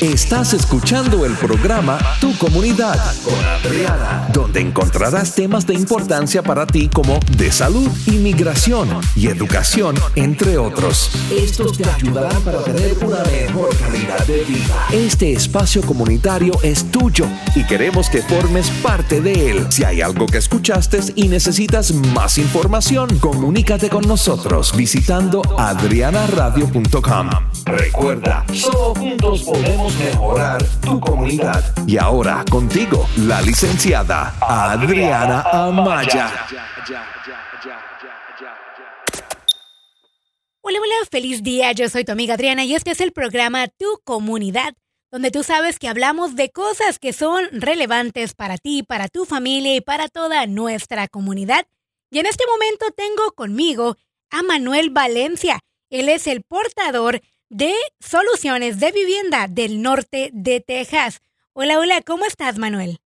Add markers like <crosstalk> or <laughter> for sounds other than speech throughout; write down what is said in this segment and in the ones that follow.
Estás escuchando el programa Tu Comunidad con Adriana, donde encontrarás temas de importancia para ti como de salud, inmigración y educación, entre otros. Estos te ayudarán para tener una mejor calidad de vida. Este espacio comunitario es tuyo y queremos que formes parte de él. Si hay algo que escuchaste y necesitas más información, comunícate con nosotros visitando adrianaradio.com. Recuerda, solo juntos podemos mejorar tu comunidad. Y ahora contigo, la licenciada Adriana Amaya. Hola, hola, feliz día. Yo soy tu amiga Adriana y este es el programa Tu Comunidad, donde tú sabes que hablamos de cosas que son relevantes para ti, para tu familia y para toda nuestra comunidad. Y en este momento tengo conmigo a Manuel Valencia. Él es el portador de Soluciones de Vivienda del Norte de Texas. Hola, hola, ¿cómo estás, Manuel?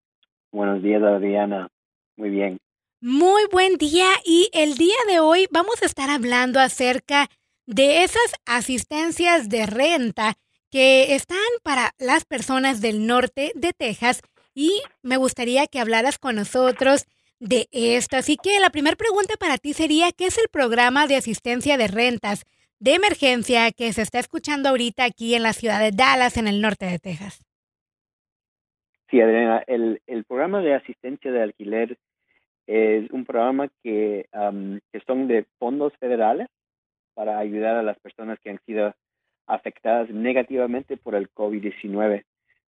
Buenos días, Adriana. Muy bien. Muy buen día y el día de hoy vamos a estar hablando acerca de esas asistencias de renta que están para las personas del norte de Texas y me gustaría que hablaras con nosotros de esto. Así que la primera pregunta para ti sería, ¿qué es el programa de asistencia de rentas? De emergencia que se está escuchando ahorita aquí en la ciudad de Dallas, en el norte de Texas. Sí, Adriana, el, el programa de asistencia de alquiler es un programa que, que son de fondos federales para ayudar a las personas que han sido afectadas negativamente por el COVID-19.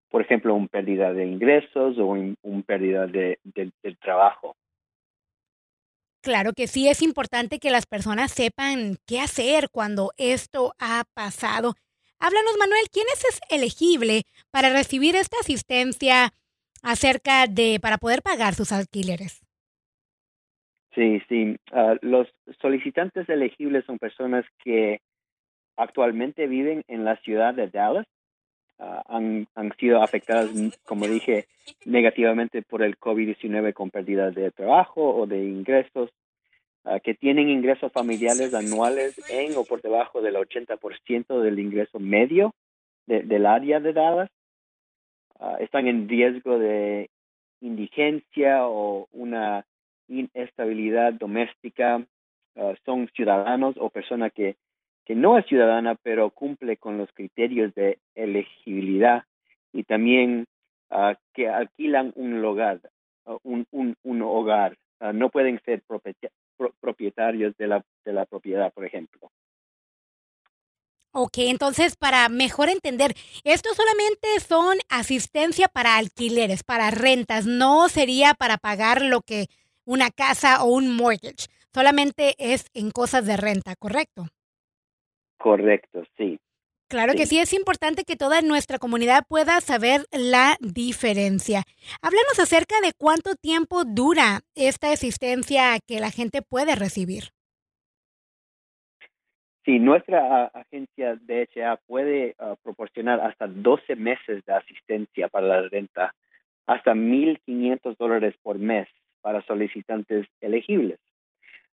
Por ejemplo, una pérdida de ingresos o un pérdida de, del trabajo. Claro que sí, es importante que las personas sepan qué hacer cuando esto ha pasado. Háblanos, Manuel, ¿quién es elegible para recibir esta asistencia acerca de, para poder pagar sus alquileres? Sí, sí. Ah, los solicitantes elegibles son personas que actualmente viven en la ciudad de Dallas. Ah, han, han, sido afectadas, como dije, negativamente por el COVID-19 con pérdidas de trabajo o de ingresos, uh, que tienen ingresos familiares anuales en o por debajo del 80% del ingreso medio de, del área de Dallas. Uh, están en riesgo de indigencia o una inestabilidad doméstica. son ciudadanos o personas que que no es ciudadana, pero cumple con los criterios de elegibilidad y también uh, que alquilan un hogar, uh, un, un, hogar. Uh, no pueden ser propietarios de la, de la propiedad, por ejemplo. Ok, entonces para mejor entender, esto solamente son asistencia para alquileres, para rentas, no sería para pagar lo que una casa o un mortgage, solamente es en cosas de renta, ¿correcto? Correcto, sí. Claro que sí, es importante que toda nuestra comunidad pueda saber la diferencia. Háblanos acerca de cuánto tiempo dura esta asistencia que la gente puede recibir. Sí, nuestra agencia DHA puede uh, proporcionar hasta 12 meses de asistencia para la renta, hasta 1.500 dólares por mes para solicitantes elegibles.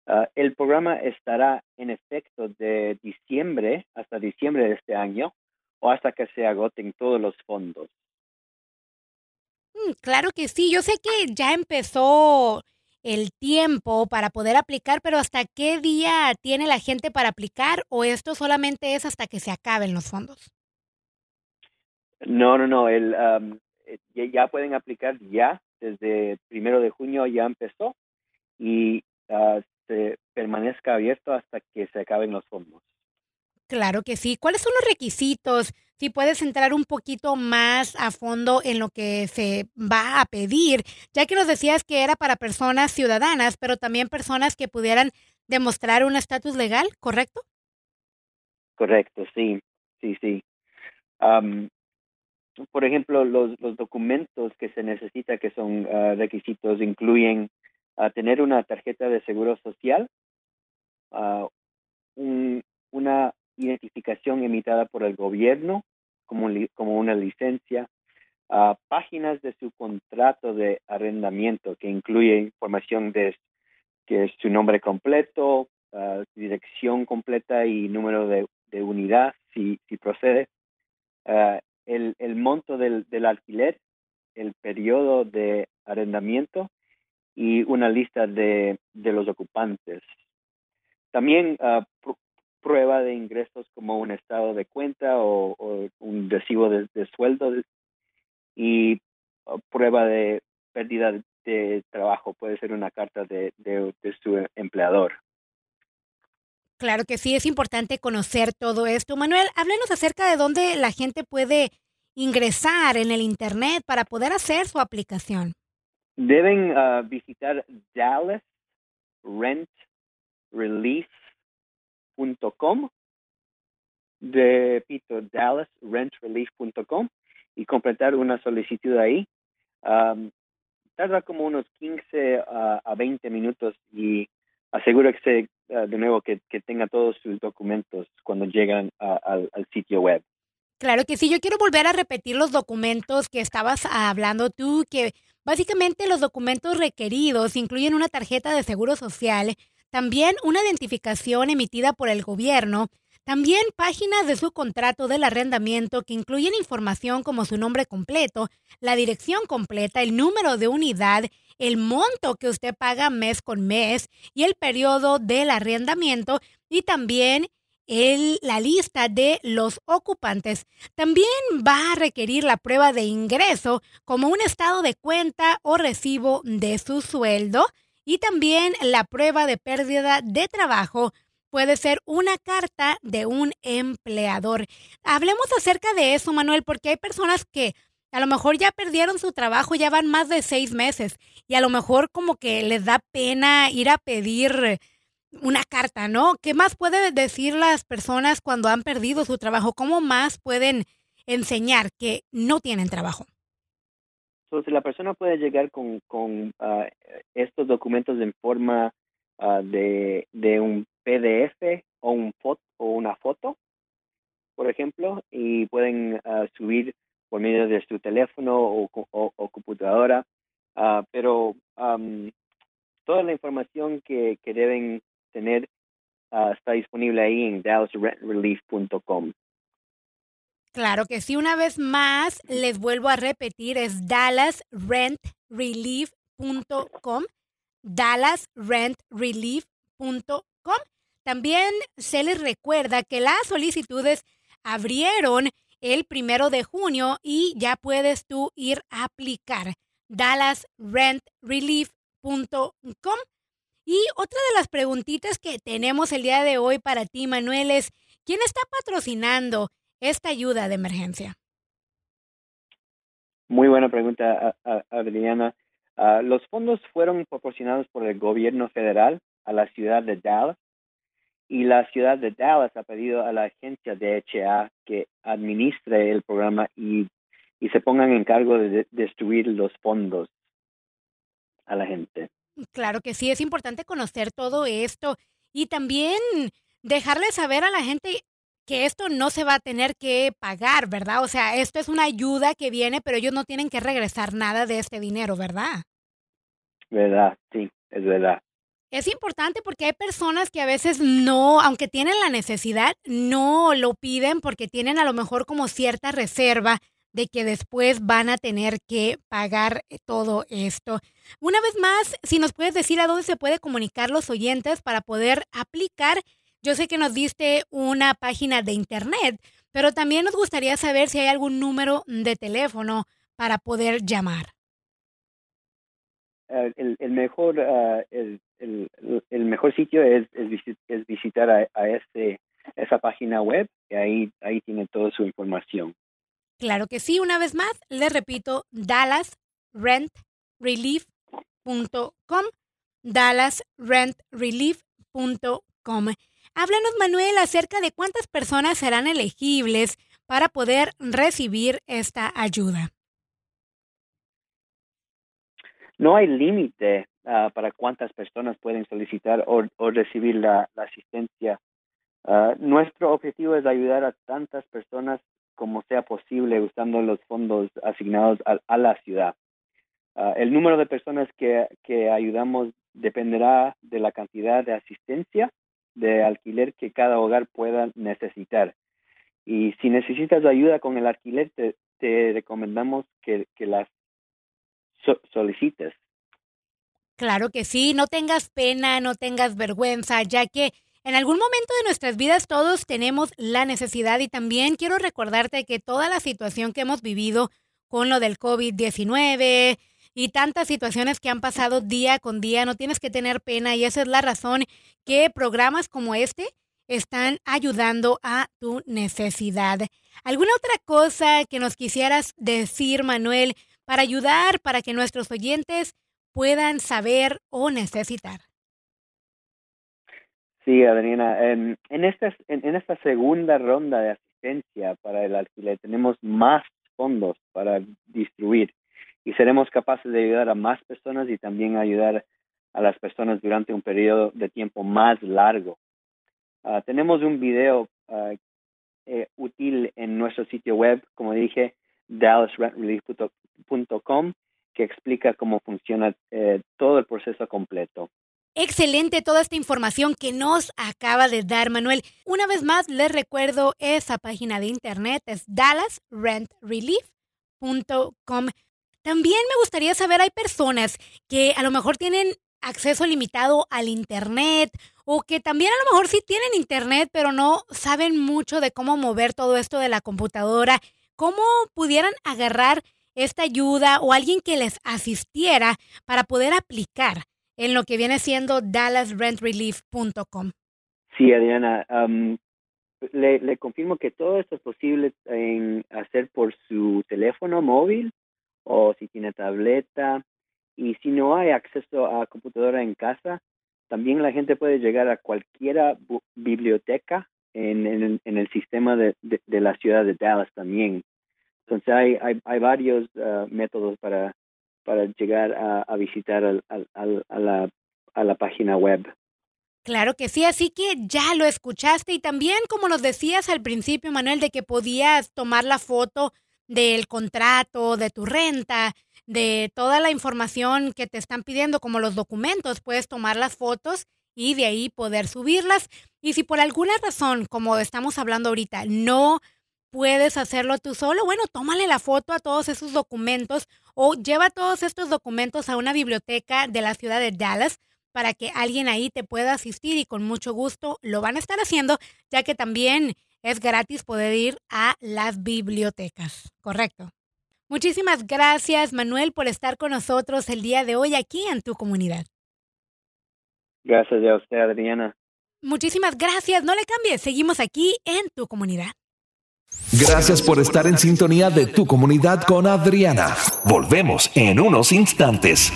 Uh, el programa estará en efecto de diciembre hasta diciembre de este año o hasta que se agoten todos los fondos. Mm, claro que sí, yo sé que ya empezó el tiempo para poder aplicar, pero ¿hasta qué día tiene la gente para aplicar o esto solamente es hasta que se acaben los fondos? No, no, no, el, um, ya pueden aplicar ya, desde primero de junio ya empezó y uh, se permanezca abierto hasta que se acaben los fondos. Claro que sí. ¿Cuáles son los requisitos? Si puedes entrar un poquito más a fondo en lo que se va a pedir, ya que nos decías que era para personas ciudadanas, pero también personas que pudieran demostrar un estatus legal, ¿correcto? Correcto, sí, sí, sí. por ejemplo, los, los documentos que se necesita, que son ah, requisitos, incluyen a tener una tarjeta de seguro social, una identificación emitida por el gobierno como, como una licencia, páginas de su contrato de arrendamiento que incluye información de que es su nombre completo, dirección completa y número de, unidad si, si procede, el, el monto del, del alquiler, el periodo de arrendamiento y una lista de, de los ocupantes. También ah, prueba de ingresos como un estado de cuenta o, un recibo de, sueldo y ah, prueba de pérdida de trabajo. Puede ser una carta de, de, su empleador. Claro que sí, es importante conocer todo esto. Manuel, háblenos acerca de dónde la gente puede ingresar en el Internet para poder hacer su aplicación. Deben uh, visitar dallasrentrelief.com. Repito, dallasrentrelief.com y completar una solicitud ahí. Um, tarda como unos 15 a 20 minutos y asegúrese uh, de nuevo que, tenga todos sus documentos cuando llegan al sitio web. Claro que sí, yo quiero volver a repetir los documentos que estabas hablando tú, que básicamente los documentos requeridos incluyen una tarjeta de seguro social, también una identificación emitida por el gobierno, también páginas de su contrato del arrendamiento que incluyen información como su nombre completo, la dirección completa, el número de unidad, el monto que usted paga mes con mes y el periodo del arrendamiento y también el, la lista de los ocupantes. También va a requerir la prueba de ingreso como un estado de cuenta o recibo de su sueldo y también la prueba de pérdida de trabajo puede ser una carta de un empleador. Hablemos acerca de eso, Manuel, porque hay personas que a lo mejor ya perdieron su trabajo, ya van más de seis meses y a lo mejor como que les da pena ir a pedir una carta, ¿no? ¿Qué más pueden decir las personas cuando han perdido su trabajo? ¿Cómo más pueden enseñar que no tienen trabajo? Entonces, la persona puede llegar con, con ah, estos documentos en forma ah, de, de, un PDF o, un foto, o una foto, por ejemplo, y pueden ah, subir por medio de su teléfono o, o, computadora, pero toda la información que, que deben tener ah, está disponible ahí en dallasrentrelief.com. Claro que sí, una vez más les vuelvo a repetir, es dallasrentrelief.com, dallasrentrelief.com. También se les recuerda que las solicitudes abrieron el primero de junio y ya puedes tú ir a aplicar dallasrentrelief.com y otra de las preguntitas que tenemos el día de hoy para ti, Manuel, es, ¿quién está patrocinando esta ayuda de emergencia? Muy buena pregunta, Adriana. Ah, los fondos fueron proporcionados por el gobierno federal a la ciudad de Dallas y la ciudad de Dallas ha pedido a la agencia DHA que administre el programa y, y se pongan en cargo de destruir los fondos a la gente. Claro que sí, es importante conocer todo esto y también dejarle saber a la gente que esto no se va a tener que pagar, ¿verdad? O sea, esto es una ayuda que viene, pero ellos no tienen que regresar nada de este dinero, ¿verdad? Verdad, sí, es verdad. Es importante porque hay personas que a veces no, aunque tienen la necesidad, no lo piden porque tienen a lo mejor como cierta reserva de que después van a tener que pagar eh, todo esto. Una vez más, si nos puedes decir a dónde se puede comunicar los oyentes para poder aplicar. Yo sé que nos diste una página de internet, pero también nos gustaría saber si hay algún número de teléfono para poder llamar. Eh, el, mejor ah, el, mejor sitio es, visitar este, esa página web ahí tiene toda su información. Claro que sí, una vez más, les repito, dallasrentrelief.com, dallasrentrelief.com. Háblanos, Manuel, acerca de cuántas personas serán elegibles para poder recibir esta ayuda. No hay límite ah, para cuántas personas pueden solicitar o, recibir la, asistencia. Ah, nuestro objetivo es ayudar a tantas personas como sea posible usando los fondos asignados a, la ciudad. Ah, el número de personas que, que ayudamos dependerá de la cantidad de asistencia de alquiler que cada hogar pueda necesitar. Y si necesitas ayuda con el alquiler, te, recomendamos que, las solicites. Claro que sí, no tengas pena, no tengas vergüenza, ya que en algún momento de nuestras vidas todos tenemos la necesidad y también quiero recordarte que toda la situación que hemos vivido con lo del COVID-19 y tantas situaciones que han pasado día con día, no tienes que tener pena y esa es la razón que programas como este están ayudando a tu necesidad. ¿Alguna otra cosa que nos quisieras decir, Manuel, para ayudar, para que nuestros oyentes puedan saber o necesitar? Sí, Adriana. En, esta, en, esta segunda ronda de asistencia para el alquiler tenemos más fondos para distribuir y seremos capaces de ayudar a más personas y también ayudar a las personas durante un periodo de tiempo más largo. Ah, tenemos un video ah, eh, útil en nuestro sitio web, como dije, dallasrentrelief.com, que explica cómo funciona eh, todo el proceso completo. Excelente toda esta información que nos acaba de dar Manuel. Una vez más les recuerdo esa página de internet es dallasrentrelief.com. También me gustaría saber, hay personas que a lo mejor tienen acceso limitado al internet o que también a lo mejor sí tienen internet pero no saben mucho de cómo mover todo esto de la computadora. ¿Cómo pudieran agarrar esta ayuda o alguien que les asistiera para poder aplicar en lo que viene siendo dallasrentrelief.com. Sí, Adriana, le, confirmo que todo esto es posible en hacer por su teléfono móvil o si tiene tableta. Y si no hay acceso a computadora en casa, también la gente puede llegar a cualquier biblioteca en, el sistema de, la ciudad de Dallas también. Entonces hay, hay, varios ah, métodos para para llegar a, visitar a, la, a la página web. Claro que sí, así que ya lo escuchaste y también como nos decías al principio, Manuel, de que podías tomar la foto del contrato, de tu renta, de toda la información que te están pidiendo, como los documentos, puedes tomar las fotos y de ahí poder subirlas. Y si por alguna razón, como estamos hablando ahorita, no puedes hacerlo tú solo, bueno, tómale la foto a todos esos documentos o lleva todos estos documentos a una biblioteca de la ciudad de Dallas para que alguien ahí te pueda asistir y con mucho gusto lo van a estar haciendo, ya que también es gratis poder ir a las bibliotecas, ¿correcto? Muchísimas gracias, Manuel, por estar con nosotros el día de hoy aquí en tu comunidad. Gracias a usted, Adriana. Muchísimas gracias, no le cambies, seguimos aquí en tu comunidad. Gracias por estar en sintonía de tu comunidad con Adriana. Volvemos en unos instantes.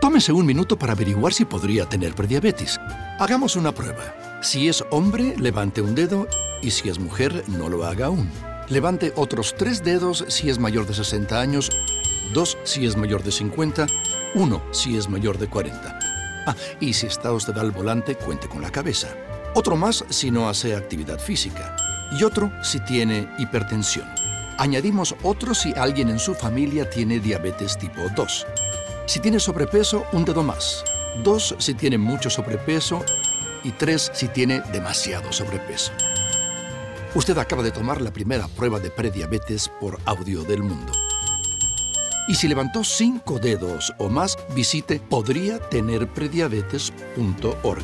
Tómese un minuto para averiguar si podría tener prediabetes. Hagamos una prueba. Si es hombre, levante un dedo y si es mujer, no lo haga aún. Levante otros tres dedos si es mayor de 60 años, dos si es mayor de 50, uno si es mayor de 40. Ah, y si está usted al volante, cuente con la cabeza. Otro más si no hace actividad física y otro si tiene hipertensión. Añadimos otro si alguien en su familia tiene diabetes tipo 2. Si tiene sobrepeso, un dedo más. Dos si tiene mucho sobrepeso y tres si tiene demasiado sobrepeso. Usted acaba de tomar la primera prueba de prediabetes por audio del mundo. Y si levantó cinco dedos o más, visite podriatenerprediabetes.org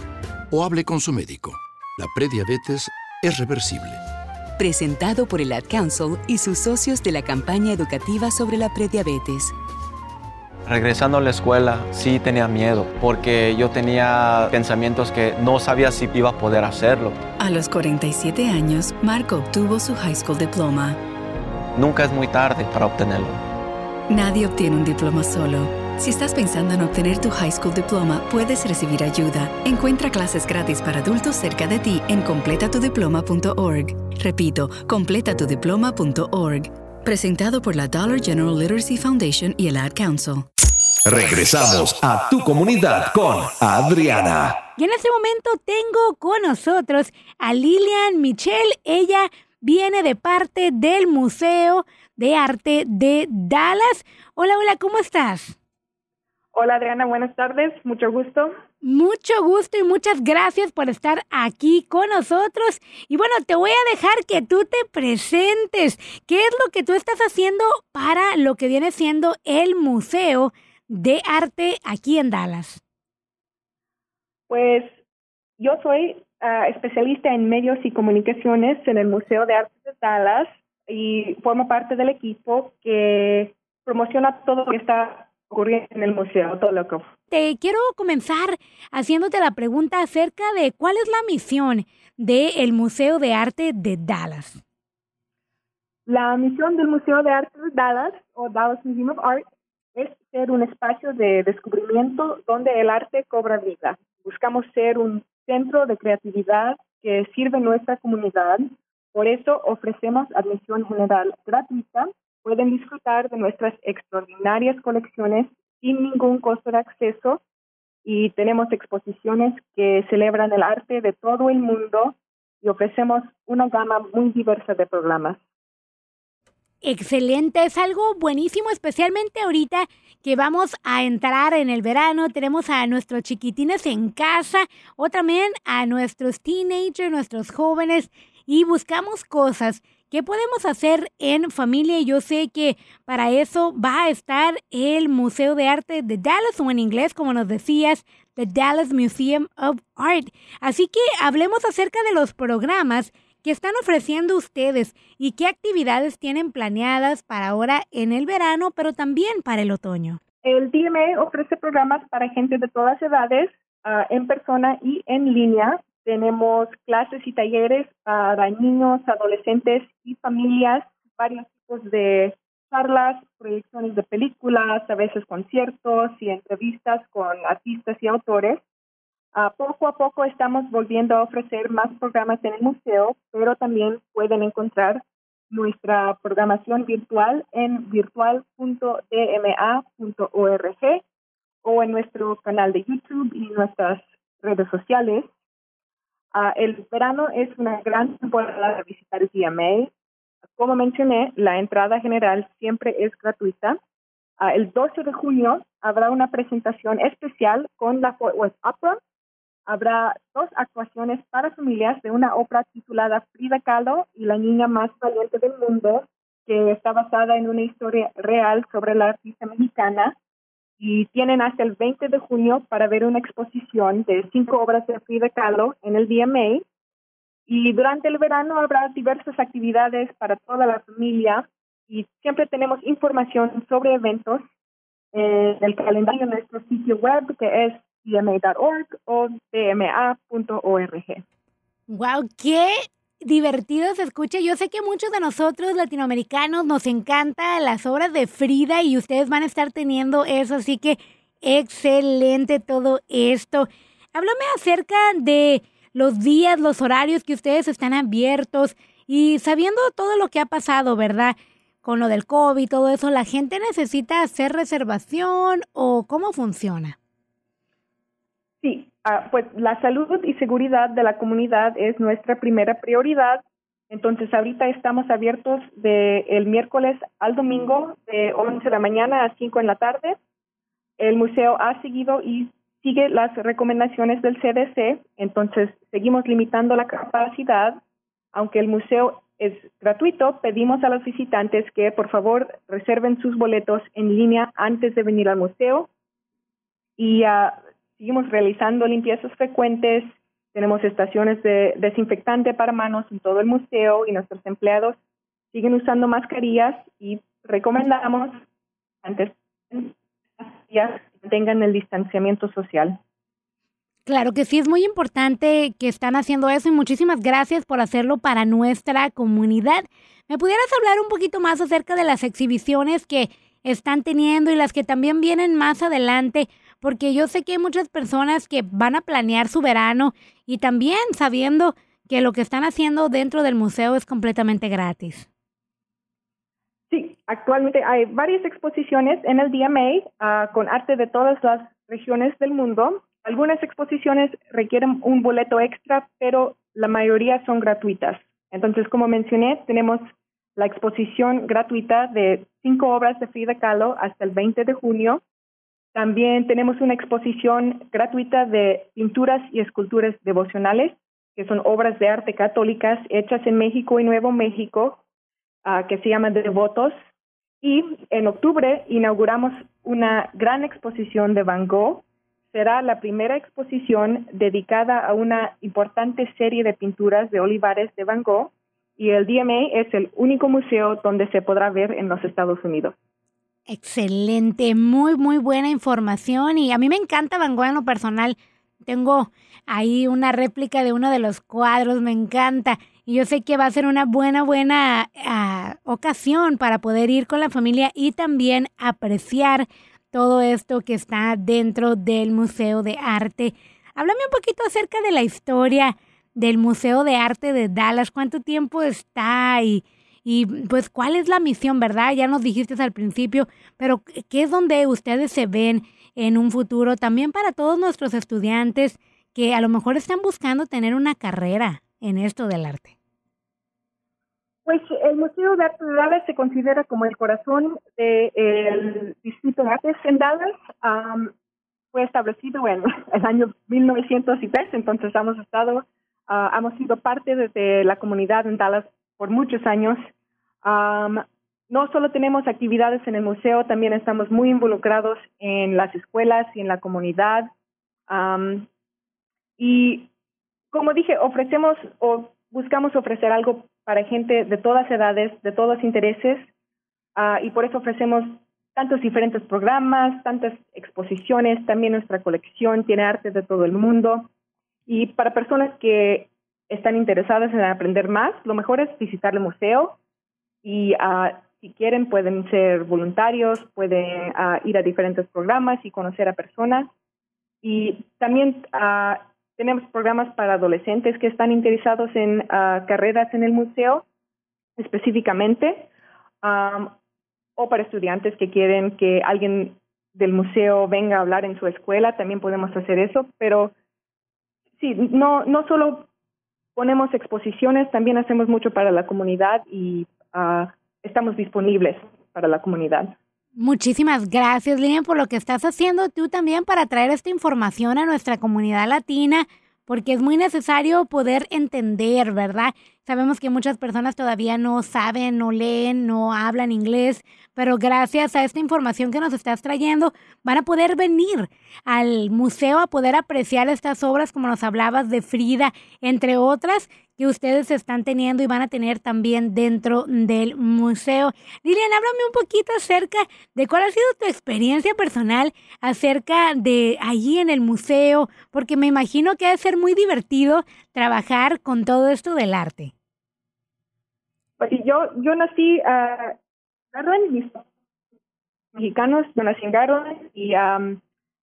o hable con su médico. La prediabetes es reversible presentado por el Ad Council y sus socios de la campaña educativa sobre la prediabetes. Regresando a la escuela, sí tenía miedo, porque yo tenía pensamientos que no sabía si iba a poder hacerlo. A los 47 años, Marco obtuvo su high school diploma. Nunca es muy tarde para obtenerlo. Nadie obtiene un diploma solo. Si estás pensando en obtener tu high school diploma, puedes recibir ayuda. Encuentra clases gratis para adultos cerca de ti en completatudiploma.org. Repito, completatudiploma.org. Presentado por la Dollar General Literacy Foundation y el Ad Council. Regresamos a tu comunidad con Adriana. Y en este momento tengo con nosotros a Lilian Michelle. Ella viene de parte del Museo de Arte de Dallas. Hola, hola, ¿cómo estás? Hola Adriana, buenas tardes, mucho gusto. Mucho gusto y muchas gracias por estar aquí con nosotros. Y bueno, te voy a dejar que tú te presentes. ¿Qué es lo que tú estás haciendo para lo que viene siendo el Museo de Arte aquí en Dallas? Pues yo soy ah, especialista en medios y comunicaciones en el Museo de Arte de Dallas y formo parte del equipo que promociona todo lo que está en el museo, que Te quiero comenzar haciéndote la pregunta acerca de cuál es la misión del Museo de Arte de Dallas. La misión del Museo de Arte de Dallas, o Dallas Museum of Art, es ser un espacio de descubrimiento donde el arte cobra vida. Buscamos ser un centro de creatividad que sirve nuestra comunidad. Por eso ofrecemos admisión general gratuita pueden disfrutar de nuestras extraordinarias colecciones sin ningún costo de acceso y tenemos exposiciones que celebran el arte de todo el mundo y ofrecemos una gama muy diversa de programas. Excelente, es algo buenísimo, especialmente ahorita que vamos a entrar en el verano, tenemos a nuestros chiquitines en casa o también a nuestros teenagers, nuestros jóvenes y buscamos cosas ¿Qué podemos hacer en familia? Yo sé que para eso va a estar el Museo de Arte de Dallas o en inglés, como nos decías, The Dallas Museum of Art. Así que hablemos acerca de los programas que están ofreciendo ustedes y qué actividades tienen planeadas para ahora en el verano, pero también para el otoño. El DMA ofrece programas para gente de todas edades, ah, en persona y en línea. Tenemos clases y talleres para niños, adolescentes y familias, varios tipos de charlas, proyecciones de películas, a veces conciertos y entrevistas con artistas y autores. Ah, poco a poco estamos volviendo a ofrecer más programas en el museo, pero también pueden encontrar nuestra programación virtual en virtual.dma.org o en nuestro canal de YouTube y nuestras redes sociales. Ah, el verano es una gran temporada de visitar el DMA. Como mencioné, la entrada general siempre es gratuita. Ah, el 12 de junio habrá una presentación especial con la Fort Worth Opera. Habrá dos actuaciones para familias de una ópera titulada Frida Kahlo y la niña más valiente del mundo, que está basada en una historia real sobre la artista mexicana y tienen hasta el 20 de junio para ver una exposición de cinco obras de Frida Kahlo en el DMA. Y durante el verano habrá diversas actividades para toda la familia y siempre tenemos información sobre eventos en el calendario de nuestro sitio web que es dma.org o dma.org. ¡Wow! ¡Qué divertido se. Yo sé que muchos de nosotros latinoamericanos nos encanta las obras de Frida y ustedes van a estar teniendo eso, así que excelente todo esto. Háblame acerca de los días, los horarios que ustedes están abiertos y sabiendo todo lo que ha pasado, ¿verdad? Con lo del COVID, todo eso, ¿la gente necesita hacer reservación o cómo funciona? Sí, Ah, pues la salud y seguridad de la comunidad es nuestra primera prioridad. Entonces, ahorita estamos abiertos de el miércoles al domingo de 11 de la mañana a 5 en la tarde. El museo ha seguido y sigue las recomendaciones del CDC, entonces seguimos limitando la capacidad. Aunque el museo es gratuito, pedimos a los visitantes que por favor reserven sus boletos en línea antes de venir al museo. Y uh, seguimos realizando limpiezas frecuentes, tenemos estaciones de desinfectante para manos en todo el museo y nuestros empleados siguen usando mascarillas y recomendamos antes que tengan el distanciamiento social. Claro que sí, es muy importante que están haciendo eso y muchísimas gracias por hacerlo para nuestra comunidad. ¿Me pudieras hablar un poquito más acerca de las exhibiciones que están teniendo y las que también vienen más adelante? Porque yo sé que hay muchas personas que van a planear su verano y también sabiendo que lo que están haciendo dentro del museo es completamente gratis. Sí, actualmente hay varias exposiciones en el DMA ah, con arte de todas las regiones del mundo. Algunas exposiciones requieren un boleto extra, pero la mayoría son gratuitas. Entonces, como mencioné, tenemos la exposición gratuita de cinco obras de Frida Kahlo hasta el 20 de junio También tenemos una exposición gratuita de pinturas y esculturas devocionales, que son obras de arte católicas hechas en México y Nuevo México, uh, que se llama Devotos. Y en octubre inauguramos una gran exposición de Van Gogh. Será la primera exposición dedicada a una importante serie de pinturas de olivares de Van Gogh y el DMA es el único museo donde se podrá ver en los Estados Unidos. Excelente, muy, muy buena información y a mí me encanta Van Gogh en lo personal. Tengo ahí una réplica de uno de los cuadros, me encanta. Y yo sé que va a ser una buena, buena ah, ocasión para poder ir con la familia y también apreciar todo esto que está dentro del Museo de Arte. Háblame un poquito acerca de la historia del Museo de Arte de Dallas, cuánto tiempo está y, y pues cuál es la misión, ¿verdad? Ya nos dijiste al principio, pero ¿qué es donde ustedes se ven en un futuro? También para todos nuestros estudiantes que a lo mejor están buscando tener una carrera en esto del arte. Pues el Museo de Arte de Dallas se considera como el corazón del Distrito de Artes en Dallas. fue establecido en <laughs> el año 1903, entonces hemos estado Uh, hemos sido parte de, la comunidad en Dallas por muchos años. No solo tenemos actividades en el museo, también estamos muy involucrados en las escuelas y en la comunidad. Y como dije, ofrecemos o buscamos ofrecer algo para gente de todas edades, de todos intereses, uh, y por eso ofrecemos tantos diferentes programas, tantas exposiciones, también nuestra colección tiene arte de todo el mundo. Y para personas que están interesadas en aprender más, lo mejor es visitar el museo y ah, si quieren pueden ser voluntarios, pueden ah, ir a diferentes programas y conocer a personas. Y también uh, tenemos programas para adolescentes que están interesados en carreras en el museo específicamente, o para estudiantes que quieren que alguien del museo venga a hablar en su escuela, también podemos hacer eso, pero sí, no, no solo ponemos exposiciones, también hacemos mucho para la comunidad y uh, estamos disponibles para la comunidad. Muchísimas gracias, Lilian, por lo que estás haciendo tú también para traer esta información a nuestra comunidad latina, porque es muy necesario poder entender, ¿verdad? Sabemos que muchas personas todavía no saben, no leen, no hablan inglés, pero gracias a esta información que nos estás trayendo, van a poder venir al museo a poder apreciar estas obras como nos hablabas de Frida, entre otras, que ustedes están teniendo y van a tener también dentro del museo. Lilian, háblame un poquito acerca de cuál ha sido tu experiencia personal acerca de allí en el museo, porque me imagino que ha de ser muy divertido trabajar con todo esto del arte. Pues yo, yo nací a Garland, mis mexicanos, yo nací en Garland y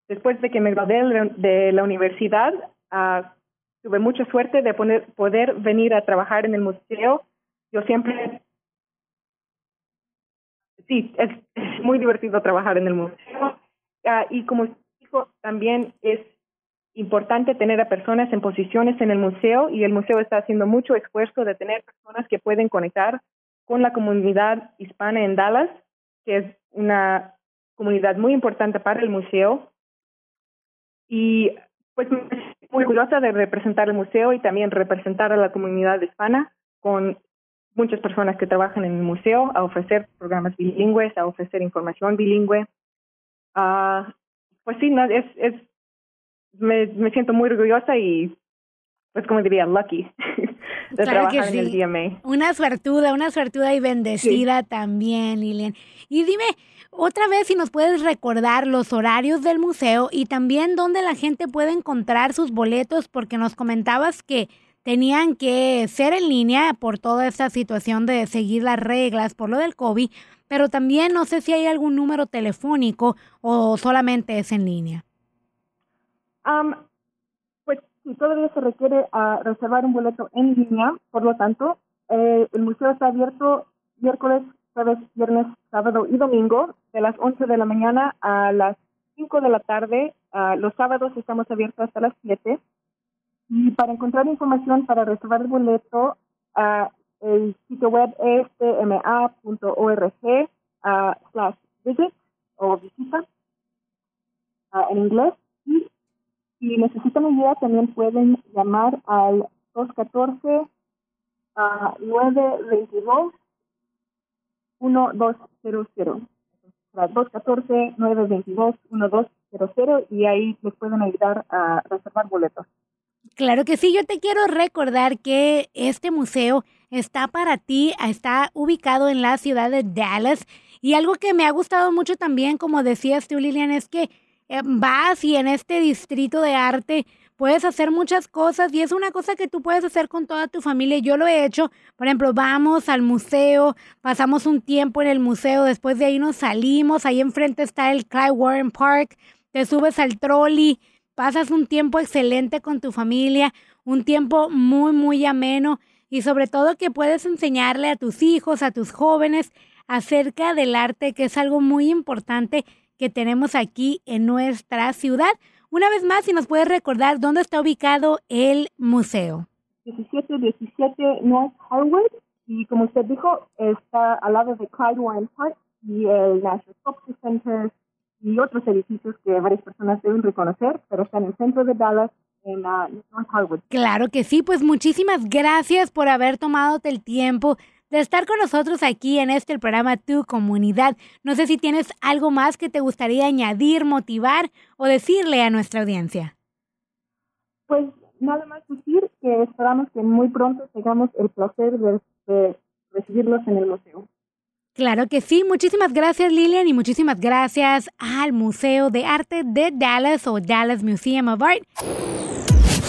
después de que me gradué de la universidad, uh, tuve mucha suerte de poner, poder venir a trabajar en el museo. Yo siempre, sí, es, muy divertido trabajar en el museo. Uh, y como dijo, también es importante tener a personas en posiciones en el museo y el museo está haciendo mucho esfuerzo de tener personas que pueden conectar con la comunidad hispana en Dallas, que es una comunidad muy importante para el museo. Y pues muy orgullosa de representar el museo y también representar a la comunidad hispana con muchas personas que trabajan en el museo a ofrecer programas bilingües, a ofrecer información bilingüe. Uh, pues sí, no, es, es me, me siento muy orgullosa y pues como diría, lucky <laughs> de trabajar en el DMA. Una suertuda, una suertuda y bendecida también, Lilian. Y dime, otra vez si nos puedes recordar los horarios del museo y también dónde la gente puede encontrar sus boletos, porque nos comentabas que tenían que ser en línea por toda esta situación de seguir las reglas por lo del COVID, pero también no sé si hay algún número telefónico o solamente es en línea. Um, sí, todavía se requiere uh, reservar un boleto en línea, por lo tanto, eh, el museo está abierto miércoles, jueves, viernes, sábado y domingo, de las 11 de la mañana a las 5 de la tarde. Uh, los sábados estamos abiertos hasta las 7. Y para encontrar información para reservar el boleto, uh, el sitio web es tma.org slash visit o visita. en inglés. Y si necesitan ayuda, también pueden llamar al 214 a 922 1200. 214-922-1200 y ahí les pueden ayudar a reservar boletos. Claro que sí, yo te quiero recordar que este museo está para ti, está ubicado en la ciudad de Dallas y algo que me ha gustado mucho también, como decías tú Lilian, es que vas y en este distrito de arte puedes hacer muchas cosas y es una cosa que tú puedes hacer con toda tu familia. Yo lo he hecho, por ejemplo, vamos al museo, pasamos un tiempo en el museo, después de ahí nos salimos, ahí enfrente está el Clyde Warren Park, te subes al trolley, pasas un tiempo excelente con tu familia, un tiempo muy, muy ameno y sobre todo que puedes enseñarle a tus hijos, a tus jóvenes acerca del arte, que es algo muy importante que tenemos aquí en nuestra ciudad. Una vez más, si nos puedes recordar dónde está ubicado el museo. 1717 North Harwood y como usted dijo, está al lado de Clyde Park y el National Sculpture Center y otros edificios que varias personas deben reconocer, pero está en el centro de Dallas, en North Harwood. Claro que sí, pues muchísimas gracias por haber tomado el tiempo de estar con nosotros aquí en este programa Tu Comunidad. No sé si tienes algo más que te gustaría añadir, motivar o decirle a nuestra audiencia. Pues nada más decir que esperamos que muy pronto tengamos el placer de, recibirlos en el museo. Claro que sí. Muchísimas gracias Lilian y muchísimas gracias al Museo de Arte de Dallas o Dallas Museum of Art.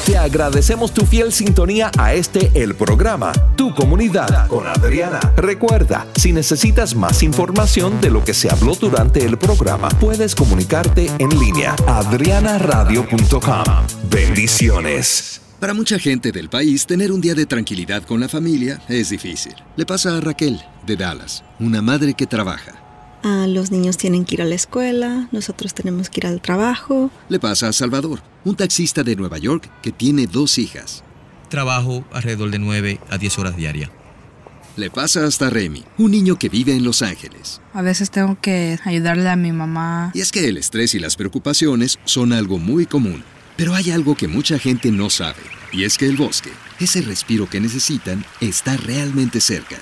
Te agradecemos tu fiel sintonía a este el programa, Tu Comunidad con Adriana. Recuerda, si necesitas más información de lo que se habló durante el programa, puedes comunicarte en línea adrianaradio.com. Bendiciones. Para mucha gente del país, tener un día de tranquilidad con la familia es difícil. Le pasa a Raquel, de Dallas, una madre que trabaja Ah, los niños tienen que ir a la escuela, nosotros tenemos que ir al trabajo. Le pasa a Salvador, un taxista de Nueva York que tiene dos hijas. Trabajo alrededor de 9 a 10 horas diarias. Le pasa hasta Remy, un niño que vive en Los Ángeles. A veces tengo que ayudarle a mi mamá. Y es que el estrés y las preocupaciones son algo muy común. Pero hay algo que mucha gente no sabe, y es que el bosque, ese respiro que necesitan, está realmente cerca.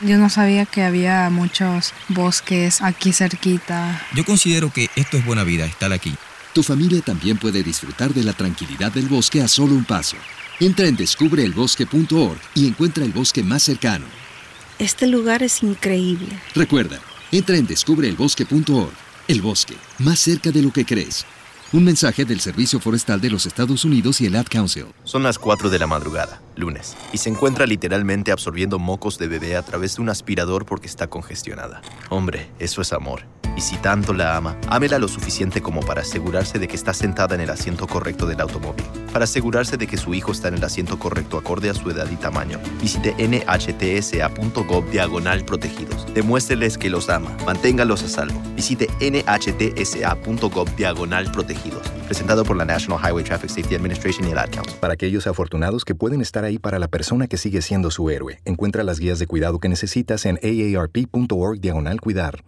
Yo no sabía que había muchos bosques aquí cerquita. Yo considero que esto es buena vida, estar aquí. Tu familia también puede disfrutar de la tranquilidad del bosque a solo un paso. Entra en descubreelbosque.org y encuentra el bosque más cercano. Este lugar es increíble. Recuerda, entra en descubreelbosque.org. El bosque, más cerca de lo que crees. Un mensaje del Servicio Forestal de los Estados Unidos y el Ad Council. Son las 4 de la madrugada, lunes, y se encuentra literalmente absorbiendo mocos de bebé a través de un aspirador porque está congestionada. Hombre, eso es amor. Y si tanto la ama, ámela lo suficiente como para asegurarse de que está sentada en el asiento correcto del automóvil. Para asegurarse de que su hijo está en el asiento correcto acorde a su edad y tamaño, visite nhtsa.gov diagonal protegidos. Demuéstreles que los ama. Manténgalos a salvo. Visite nhtsa.gov diagonal protegidos. Presentado por la National Highway Traffic Safety Administration y el Ad Council. Para aquellos afortunados que pueden estar ahí para la persona que sigue siendo su héroe, encuentra las guías de cuidado que necesitas en aarp.org diagonal cuidar